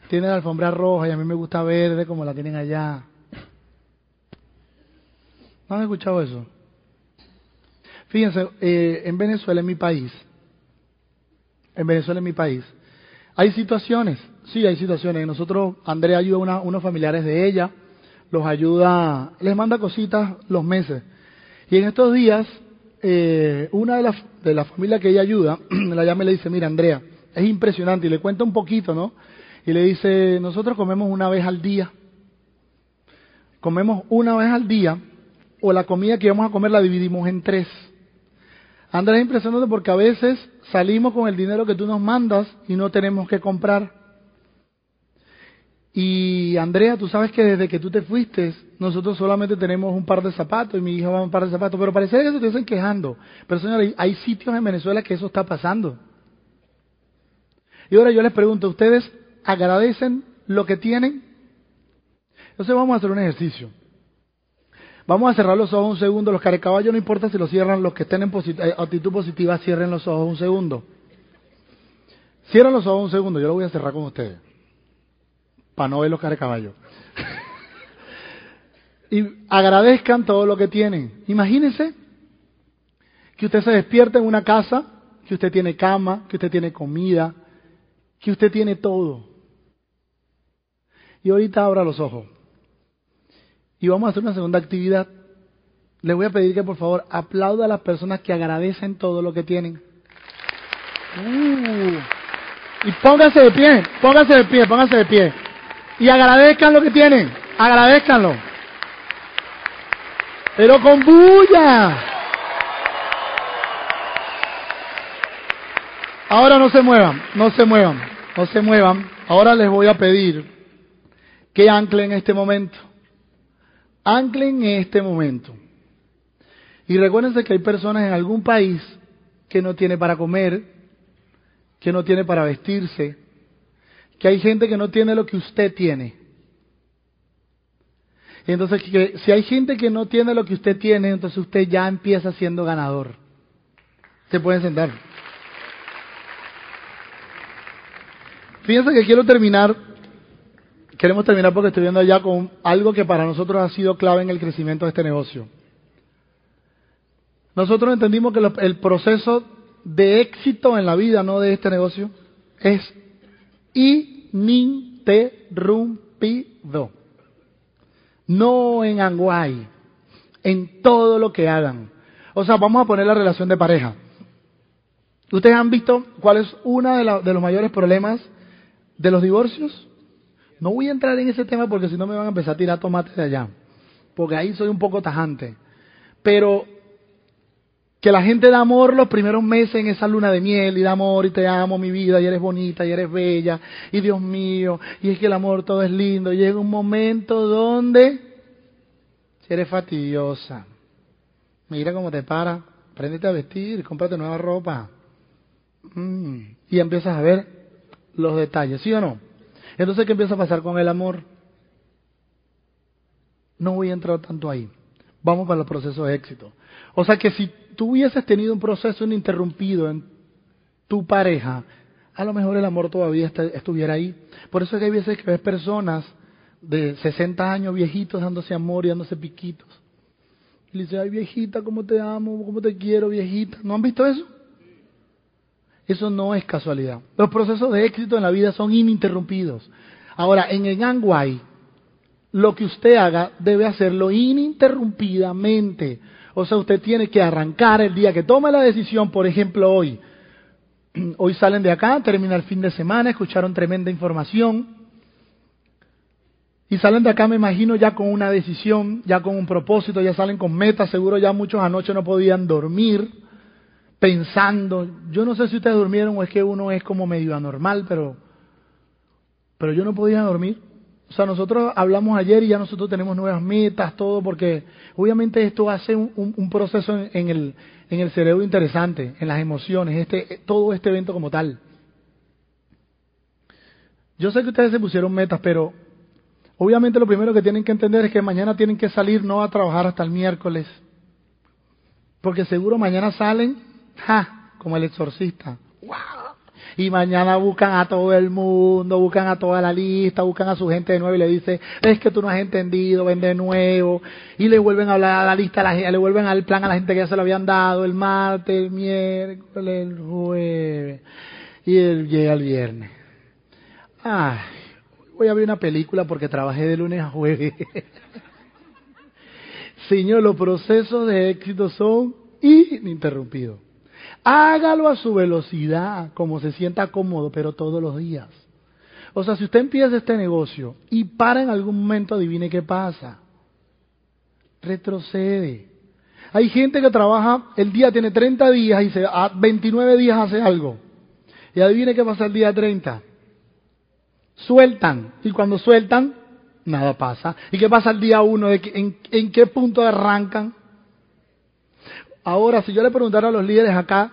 Tiene la alfombra roja y a mí me gusta verde como la tienen allá. ¿No han escuchado eso? Fíjense, eh, en Venezuela, en mi país, en Venezuela, en mi país, hay situaciones, sí, hay situaciones. Nosotros, Andrea ayuda a unos familiares de ella, los ayuda, les manda cositas los meses. Y en estos días, eh, una de las de la familia que ella ayuda, (clears throat) la llama y le dice, mira Andrea, es impresionante, y le cuenta un poquito, ¿no? Y le dice, nosotros comemos una vez al día, comemos una vez al día, o la comida que vamos a comer la dividimos en tres. Andrea es impresionante porque a veces salimos con el dinero que tú nos mandas y no tenemos que comprar. Y Andrea, tú sabes que desde que tú te fuiste, nosotros solamente tenemos un par de zapatos y mi hija va a un par de zapatos, pero parece que se estuviesen quejando. Pero señores, hay sitios en Venezuela que eso está pasando. Y ahora yo les pregunto, ¿ustedes agradecen lo que tienen? Entonces vamos a hacer un ejercicio. Vamos a cerrar los ojos un segundo. Los carecaballos no importa si los cierran, los que estén en eh, actitud positiva, cierren los ojos un segundo. Cierren los ojos un segundo, yo lo voy a cerrar con ustedes para no ver los caballo. (laughs) y agradezcan todo lo que tienen. Imagínense que usted se despierta en una casa, que usted tiene cama, que usted tiene comida, que usted tiene todo. Y ahorita abra los ojos. Y vamos a hacer una segunda actividad. Les voy a pedir que por favor aplauda a las personas que agradecen todo lo que tienen. Uh. Y pónganse de pie, pónganse de pie, pónganse de pie. Y agradezcan lo que tienen. Agradezcanlo. Pero con bulla. Ahora no se muevan, no se muevan, no se muevan. Ahora les voy a pedir que anclen en este momento. Anclen en este momento. Y recuérdense que hay personas en algún país que no tiene para comer, que no tiene para vestirse, que hay gente que no tiene lo que usted tiene. Entonces, si hay gente que no tiene lo que usted tiene, entonces usted ya empieza siendo ganador. Se pueden sentar. Fíjense que quiero terminar, queremos terminar porque estoy viendo ya con algo que para nosotros ha sido clave en el crecimiento de este negocio. Nosotros entendimos que el proceso de éxito en la vida, no de este negocio, es ininterrumpido. No en anguay, en todo lo que hagan. O sea, vamos a poner la relación de pareja. ¿Ustedes han visto cuál es uno de, de los mayores problemas de los divorcios? No voy a entrar en ese tema porque si no me van a empezar a tirar tomates de allá. Porque ahí soy un poco tajante. Pero que la gente da amor los primeros meses en esa luna de miel y da amor y te amo mi vida y eres bonita y eres bella y Dios mío y es que el amor todo es lindo. Llega un momento donde eres fastidiosa, mira cómo te para, préndete a vestir, cómprate nueva ropa mm. y empiezas a ver los detalles, ¿sí o no? Entonces, ¿qué empieza a pasar con el amor? No voy a entrar tanto ahí. Vamos para el proceso de éxito. O sea que si tú hubieses tenido un proceso ininterrumpido en tu pareja, a lo mejor el amor todavía estuviera ahí. Por eso es que hay veces que ves personas de 60 años viejitos dándose amor y dándose piquitos. Y le dice, ay viejita, cómo te amo, cómo te quiero, viejita. ¿No han visto eso? Eso no es casualidad. Los procesos de éxito en la vida son ininterrumpidos. Ahora, en el Anguay, lo que usted haga debe hacerlo ininterrumpidamente. O sea, usted tiene que arrancar el día que tome la decisión, por ejemplo, hoy. (clears throat) Hoy salen de acá, termina el fin de semana, escucharon tremenda información. Y salen de acá, me imagino, ya con una decisión, ya con un propósito, ya salen con metas. Seguro ya muchos anoche no podían dormir pensando. Yo no sé si ustedes durmieron o es que uno es como medio anormal, pero, pero yo no podía dormir. O sea, nosotros hablamos ayer y ya nosotros tenemos nuevas metas, todo, porque obviamente esto hace un, proceso en, el, en el cerebro interesante, en las emociones, este, todo este evento como tal. Yo sé que ustedes se pusieron metas, pero Obviamente lo primero que tienen que entender es que mañana tienen que salir no a trabajar hasta el miércoles. Porque seguro mañana salen, ja, como el exorcista. Y mañana buscan a todo el mundo, buscan a toda la lista, buscan a su gente de nuevo y le dicen, es que tú no has entendido, ven de nuevo. Y le vuelven a hablar a la lista, le vuelven al plan a la gente que ya se lo habían dado el martes, el miércoles, el jueves. Y él llega el viernes. Ay, voy a ver una película porque trabajé de lunes a jueves. (laughs) Señor, los procesos de éxito son ininterrumpidos. Hágalo a su velocidad, como se sienta cómodo, pero todos los días. O sea, si usted empieza este negocio y para en algún momento, adivine qué pasa. Retrocede. Hay gente que trabaja, el día tiene 30 días y se, a 29 días hace algo. Y adivine qué pasa el día 30 sueltan. Y cuando sueltan, nada pasa. ¿Y qué pasa el día uno? En, ¿En qué punto arrancan? Ahora, si yo le preguntara a los líderes acá,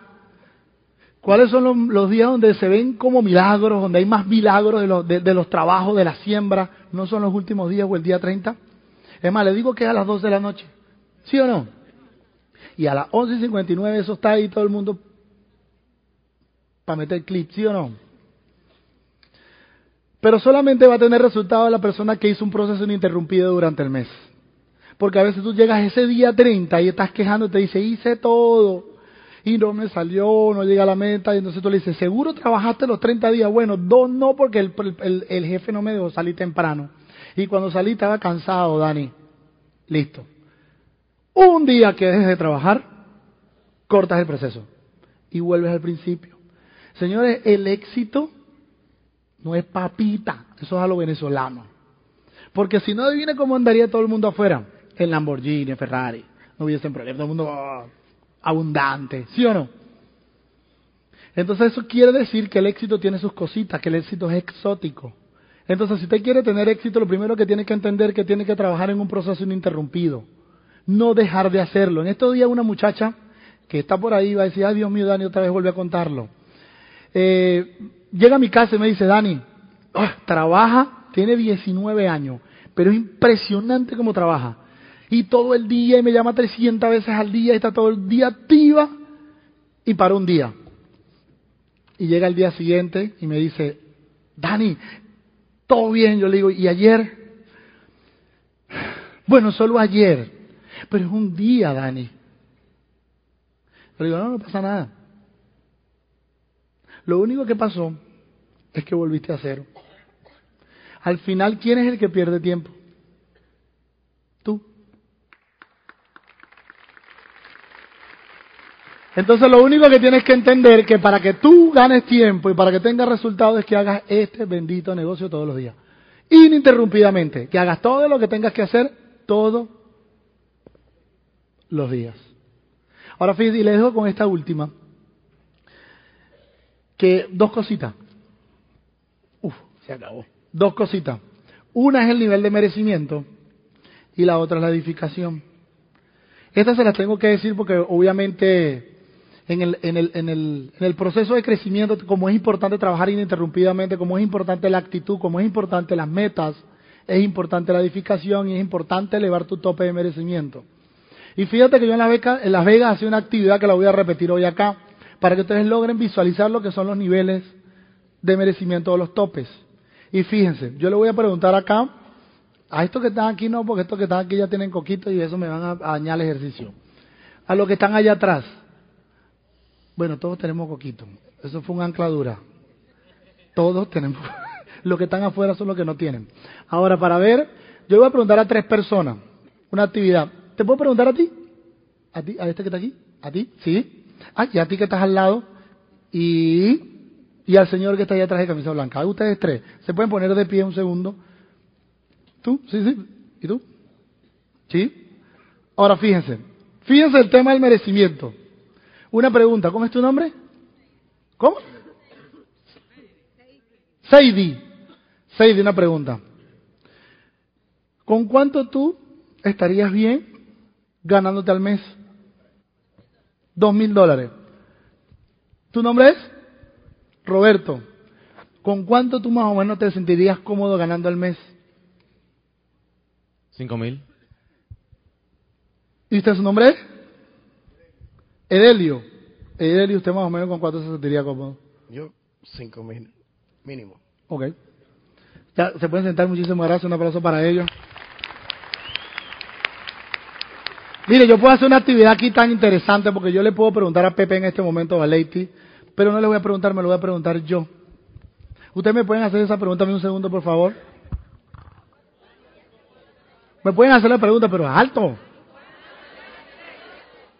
¿cuáles son los, días donde se ven como milagros, donde hay más milagros de los, de, los trabajos, de la siembra? ¿No son los últimos días o el día 30? Es más, le digo que es a las 12 de la noche. ¿Sí o no? Y a las 11.59 eso está ahí todo el mundo para meter clip, ¿sí o no? Pero solamente va a tener resultado la persona que hizo un proceso ininterrumpido durante el mes. Porque a veces tú llegas ese día 30 y estás quejando y te dice, hice todo y no me salió, no llega a la meta. Y entonces tú le dices, ¿seguro trabajaste los 30 días? Bueno, dos no, porque el, el jefe no me dejó salir temprano. Y cuando salí estaba cansado, Dani. Listo. Un día que dejes de trabajar, cortas el proceso y vuelves al principio. Señores, el éxito no es papita, eso es a lo venezolano. Porque si no adivine cómo andaría todo el mundo afuera, en Lamborghini, en Ferrari, no hubiesen problemas, todo el mundo ah, abundante, ¿sí o no? Entonces eso quiere decir que el éxito tiene sus cositas, que el éxito es exótico. Entonces si usted quiere tener éxito, lo primero que tiene que entender es que tiene que trabajar en un proceso ininterrumpido, no dejar de hacerlo. En estos días una muchacha que está por ahí va a decir, ay Dios mío, Dani, otra vez vuelve a contarlo. Eh, llega a mi casa y me dice, Dani, ah, trabaja, tiene 19 años, pero es impresionante cómo trabaja. Y todo el día, y me llama 300 veces al día, y está todo el día activa, y para un día. Y llega el día siguiente y me dice, Dani, todo bien, yo le digo, ¿y ayer? (sighs) Bueno, solo ayer, pero es un día, Dani. Le digo, no, no pasa nada. Lo único que pasó es que volviste a cero. Al final, ¿quién es el que pierde tiempo? Tú. Entonces lo único que tienes que entender es que para que tú ganes tiempo y para que tengas resultados es que hagas este bendito negocio todos los días. Ininterrumpidamente. Que hagas todo lo que tengas que hacer todos los días. Ahora fíjense, y les dejo con esta última. Que dos cositas. Se acabó. Dos cositas. Una es el nivel de merecimiento y la otra es la edificación. Estas se las tengo que decir porque obviamente en el, en, el, en, el, en el proceso de crecimiento, como es importante trabajar ininterrumpidamente, como es importante la actitud, como es importante las metas, es importante la edificación y es importante elevar tu tope de merecimiento. Y fíjate que yo en Las Vegas, en Las Vegas hice una actividad que la voy a repetir hoy acá, para que ustedes logren visualizar lo que son los niveles de merecimiento de los topes. Y fíjense, yo le voy a preguntar acá, a estos que están aquí no, porque estos que están aquí ya tienen coquito y eso me van a, dañar el ejercicio. A los que están allá atrás, bueno, todos tenemos coquito, eso fue una ancladura. Todos tenemos, (laughs) los que están afuera son los que no tienen. Ahora, para ver, yo voy a preguntar a tres personas, una actividad. ¿Te puedo preguntar a ti? ¿A ti? ¿A este que está aquí? ¿A ti? ¿Sí? Ah, y a ti que estás al lado. Y y al señor que está ahí atrás de camisa blanca. Ustedes tres, ¿se pueden poner de pie un segundo? ¿Tú? Sí, sí. ¿Y tú? ¿Sí? Ahora fíjense, fíjense el tema del merecimiento. Una pregunta, ¿cómo es tu nombre? ¿Cómo? Seidi. Seidi, una pregunta. ¿Con cuánto tú estarías bien ganándote al mes? Dos mil dólares. ¿Tu nombre es? Roberto, ¿con cuánto tú más o menos te sentirías cómodo ganando al mes? Cinco mil. ¿Y usted su nombre es? Edelio. Edelio, ¿usted más o menos con cuánto se sentiría cómodo? Yo, cinco mil, mínimo. Ok. Ya, se pueden sentar, muchísimas gracias, un aplauso para ellos. Mire, yo puedo hacer una actividad aquí tan interesante porque yo le puedo preguntar a Pepe en este momento, a Leiti, pero no le voy a preguntar, me lo voy a preguntar yo. ¿Ustedes me pueden hacer esa pregunta en un segundo, por favor? Me pueden hacer la pregunta, pero alto.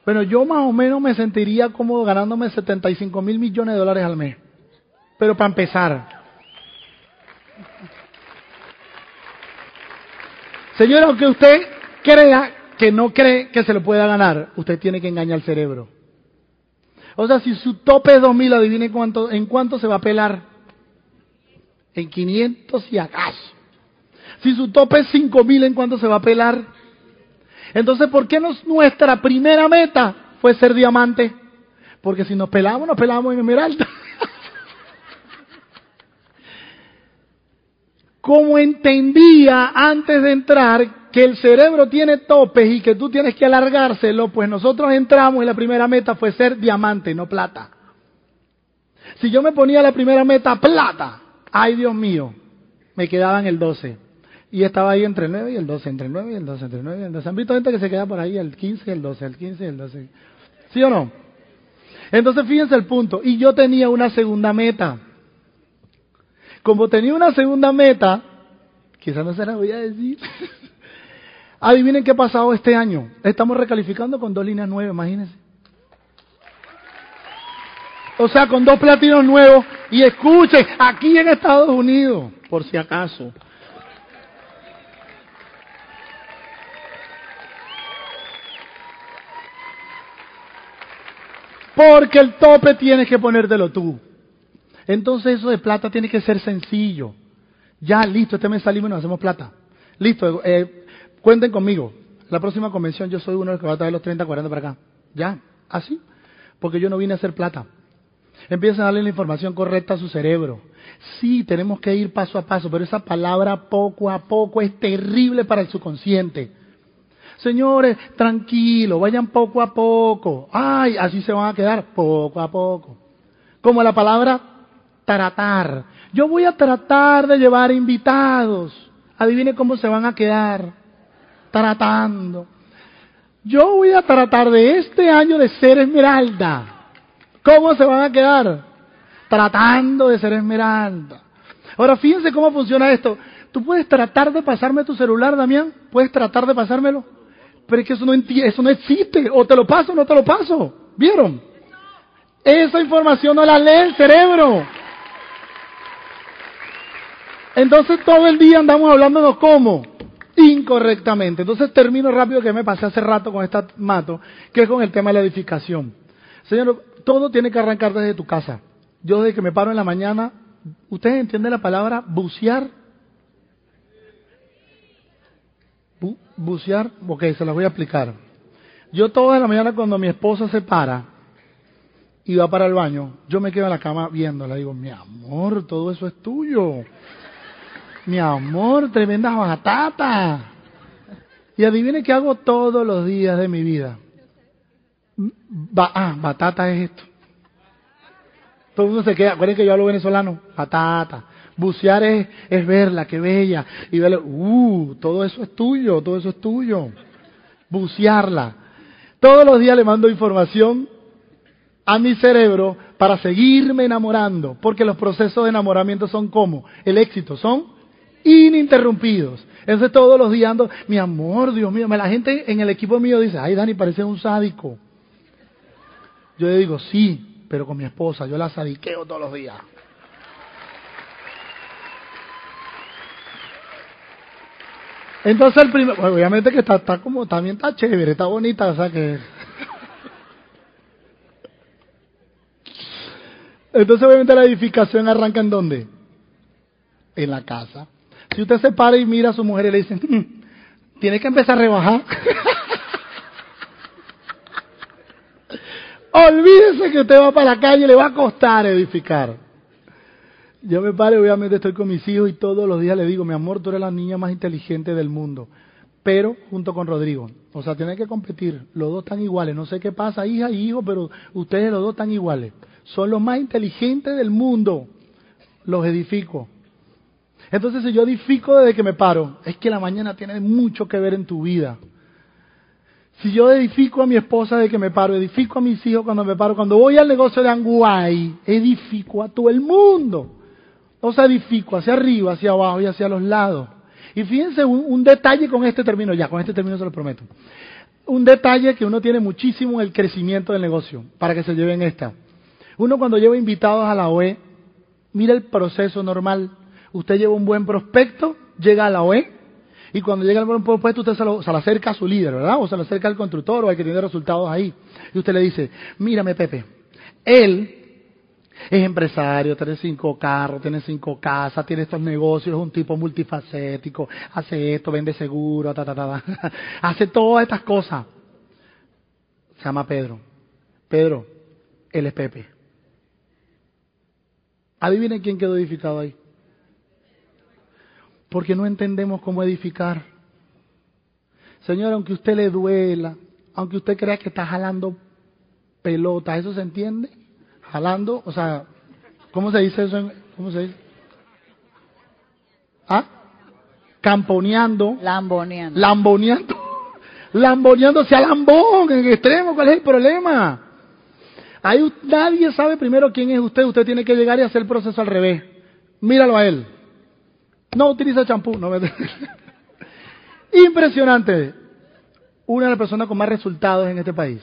Bueno, yo más o menos me sentiría como ganándome 75 mil millones de dólares al mes. Pero para empezar. Señora, aunque usted crea que no cree que se lo pueda ganar, usted tiene que engañar al cerebro. O sea, si su tope es 2000, adivine cuánto, en cuánto se va a pelar. En 500 y acaso. Si su tope es 5000, ¿en cuánto se va a pelar? Entonces, ¿por qué nos, nuestra primera meta fue ser diamante? Porque si nos pelamos, nos pelamos en esmeralda. (laughs) Como entendía antes de entrar que el cerebro tiene topes y que tú tienes que alargárselo, pues nosotros entramos y la primera meta fue ser diamante, no plata. Si yo me ponía la primera meta plata, ay Dios mío, me quedaba en el 12. Y estaba ahí entre el 9 y el 12, entre el 9 y el 12, entre el 9 y el 12. ¿Han visto gente que se queda por ahí el 15 y el 12, el 15 y el 12? ¿Sí o no? Entonces fíjense el punto. Y yo tenía una segunda meta. Como tenía una segunda meta, quizás no se la voy a decir. (laughs) Adivinen qué ha pasado este año. Estamos recalificando con dos líneas nuevas, imagínense. O sea, con dos platinos nuevos. Y escuchen, aquí en Estados Unidos, por si acaso. Porque el tope tienes que ponértelo tú. Entonces eso de plata tiene que ser sencillo. Ya, listo, este mes salimos y nos hacemos plata. Listo, eh, cuenten conmigo. La próxima convención yo soy uno de los que va a traer los 30, 40 para acá. Ya, así. Porque yo no vine a hacer plata. Empiezan a darle la información correcta a su cerebro. Sí, tenemos que ir paso a paso, pero esa palabra poco a poco es terrible para el subconsciente. Señores, tranquilo, vayan poco a poco. Ay, así se van a quedar poco a poco. Como la palabra tratar. Yo voy a tratar de llevar invitados. Adivine cómo se van a quedar. Tratando. Yo voy a tratar de este año de ser esmeralda. ¿Cómo se van a quedar? Tratando de ser esmeralda. Ahora fíjense cómo funciona esto. Tú puedes tratar de pasarme tu celular, Damián. Puedes tratar de pasármelo. Pero es que eso no, eso no existe. O te lo paso o no te lo paso. ¿Vieron? Esa información no la lee el cerebro. Entonces todo el día andamos hablándonos como incorrectamente. Entonces termino rápido que me pasé hace rato con esta mato, que es con el tema de la edificación. Señor, todo tiene que arrancar desde tu casa. Yo desde que me paro en la mañana, ¿ustedes entienden la palabra bucear? Bucear, ok, se las voy a explicar. Yo toda la mañana cuando mi esposa se para y va para el baño, yo me quedo en la cama viéndola, digo, mi amor, todo eso es tuyo. Mi amor, tremenda batata. Y adivine qué hago todos los días de mi vida. ah, batata es esto. Todo el mundo se queda, acuérdense que yo hablo venezolano, batata. Bucear es, es verla, qué bella. Y verle, uh, todo eso es tuyo, todo eso es tuyo. Bucearla. Todos los días le mando información a mi cerebro para seguirme enamorando, porque los procesos de enamoramiento son como el éxito, son ininterrumpidos. Entonces todos los días ando, mi amor, Dios mío, la gente en el equipo mío dice, ay Dani, parece un sádico. Yo le digo, sí, pero con mi esposa, yo la sadiqueo todos los días. Entonces el primer, obviamente que está, está como, también está chévere, está bonita, o sea que... Entonces obviamente la edificación arranca en dónde? En la casa. Si usted se para y mira a su mujer y le dice, mm, tiene que empezar a rebajar. (laughs) Olvídese que usted va para la calle y le va a costar edificar. Yo me paro, obviamente estoy con mis hijos y todos los días le digo, mi amor, tú eres la niña más inteligente del mundo. pero junto con Rodrigo. O sea, tienen que competir. Los dos están iguales. No sé qué pasa, hija y hijo, pero ustedes los dos están iguales. Son los más inteligentes del mundo. Los edifico. Entonces, si yo edifico desde que me paro, es que la mañana tiene mucho que ver en tu vida. Si yo edifico a mi esposa de que me paro, edifico a mis hijos cuando me paro, cuando voy al negocio de Anguay, edifico a todo el mundo. O sea, edifico hacia arriba, hacia abajo y hacia los lados. Y fíjense un, detalle con este término, ya, con este término se lo prometo. Un detalle que uno tiene muchísimo en el crecimiento del negocio, para que se lleven esta. Uno cuando lleva invitados a la OE, mira el proceso normal. Usted lleva un buen prospecto, llega a la OE, y cuando llega el buen prospecto usted se lo, se lo acerca a su líder, ¿verdad? O se lo acerca al constructor o al que tiene resultados ahí. Y usted le dice, mírame Pepe, él es empresario, tiene cinco carros, tiene cinco casas, tiene estos negocios, es un tipo multifacético, hace esto, vende seguro, ta, ta, ta, (laughs) hace todas estas cosas. Se llama Pedro. Pedro, él es Pepe. Adivinen quién quedó edificado ahí. Porque no entendemos cómo edificar. Señor, aunque usted le duela, aunque usted crea que está jalando pelota, ¿eso se entiende? Jalando, o sea, ¿cómo se dice eso? ¿Cómo se dice? ¿Ah? Camponeando. Lamboneando. Lamboneando. (laughs) Lamboneando a lambón en extremo. ¿Cuál es el problema? Ahí nadie sabe primero quién es usted. Usted tiene que llegar y hacer el proceso al revés. Míralo a él. No utiliza champú. No (laughs) Impresionante. Una de las personas con más resultados en este país.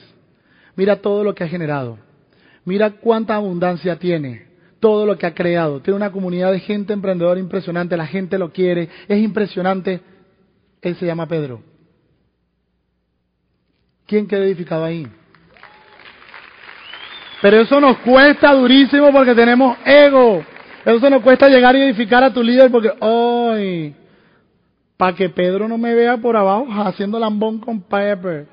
Mira todo lo que ha generado. Mira cuánta abundancia tiene, todo lo que ha creado. Tiene una comunidad de gente emprendedora impresionante, la gente lo quiere, es impresionante. Él se llama Pedro. ¿Quién queda edificado ahí? Pero eso nos cuesta durísimo porque tenemos ego. Eso nos cuesta llegar y edificar a tu líder porque, ¡ay! Para que Pedro no me vea por abajo haciendo lambón con Pepper.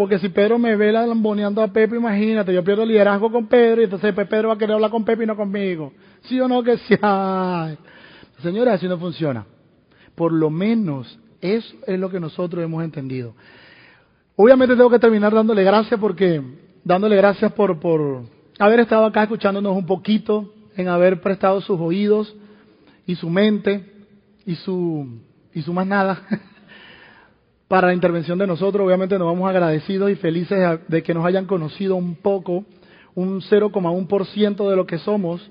Porque si Pedro me ve lamboneando a Pepe, imagínate, yo pierdo liderazgo con Pedro y entonces Pedro va a querer hablar con Pepe y no conmigo. ¿Sí o no que sí? (laughs) Señora, así no funciona. Por lo menos eso es lo que nosotros hemos entendido. Obviamente tengo que terminar dándole gracias porque, dándole gracias por, por haber estado acá escuchándonos un poquito, en haber prestado sus oídos y su mente y su, y su más nada (laughs) para la intervención de nosotros. Obviamente nos vamos agradecidos y felices de que nos hayan conocido un poco, un 0,1% de lo que somos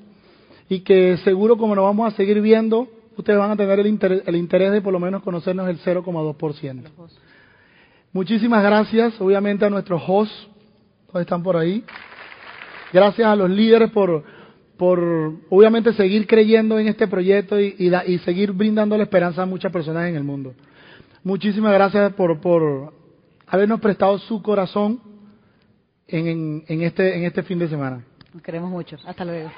y que seguro como nos vamos a seguir viendo, ustedes van a tener el interés, el interés de por lo menos conocernos el 0,2%. Muchísimas gracias, obviamente, a nuestros hosts, todos están por ahí. Gracias a los líderes por, por obviamente, seguir creyendo en este proyecto y, seguir brindando la esperanza a muchas personas en el mundo. Muchísimas gracias por, por habernos prestado su corazón en, en, en, este, en este fin de semana. Nos queremos mucho. Hasta luego.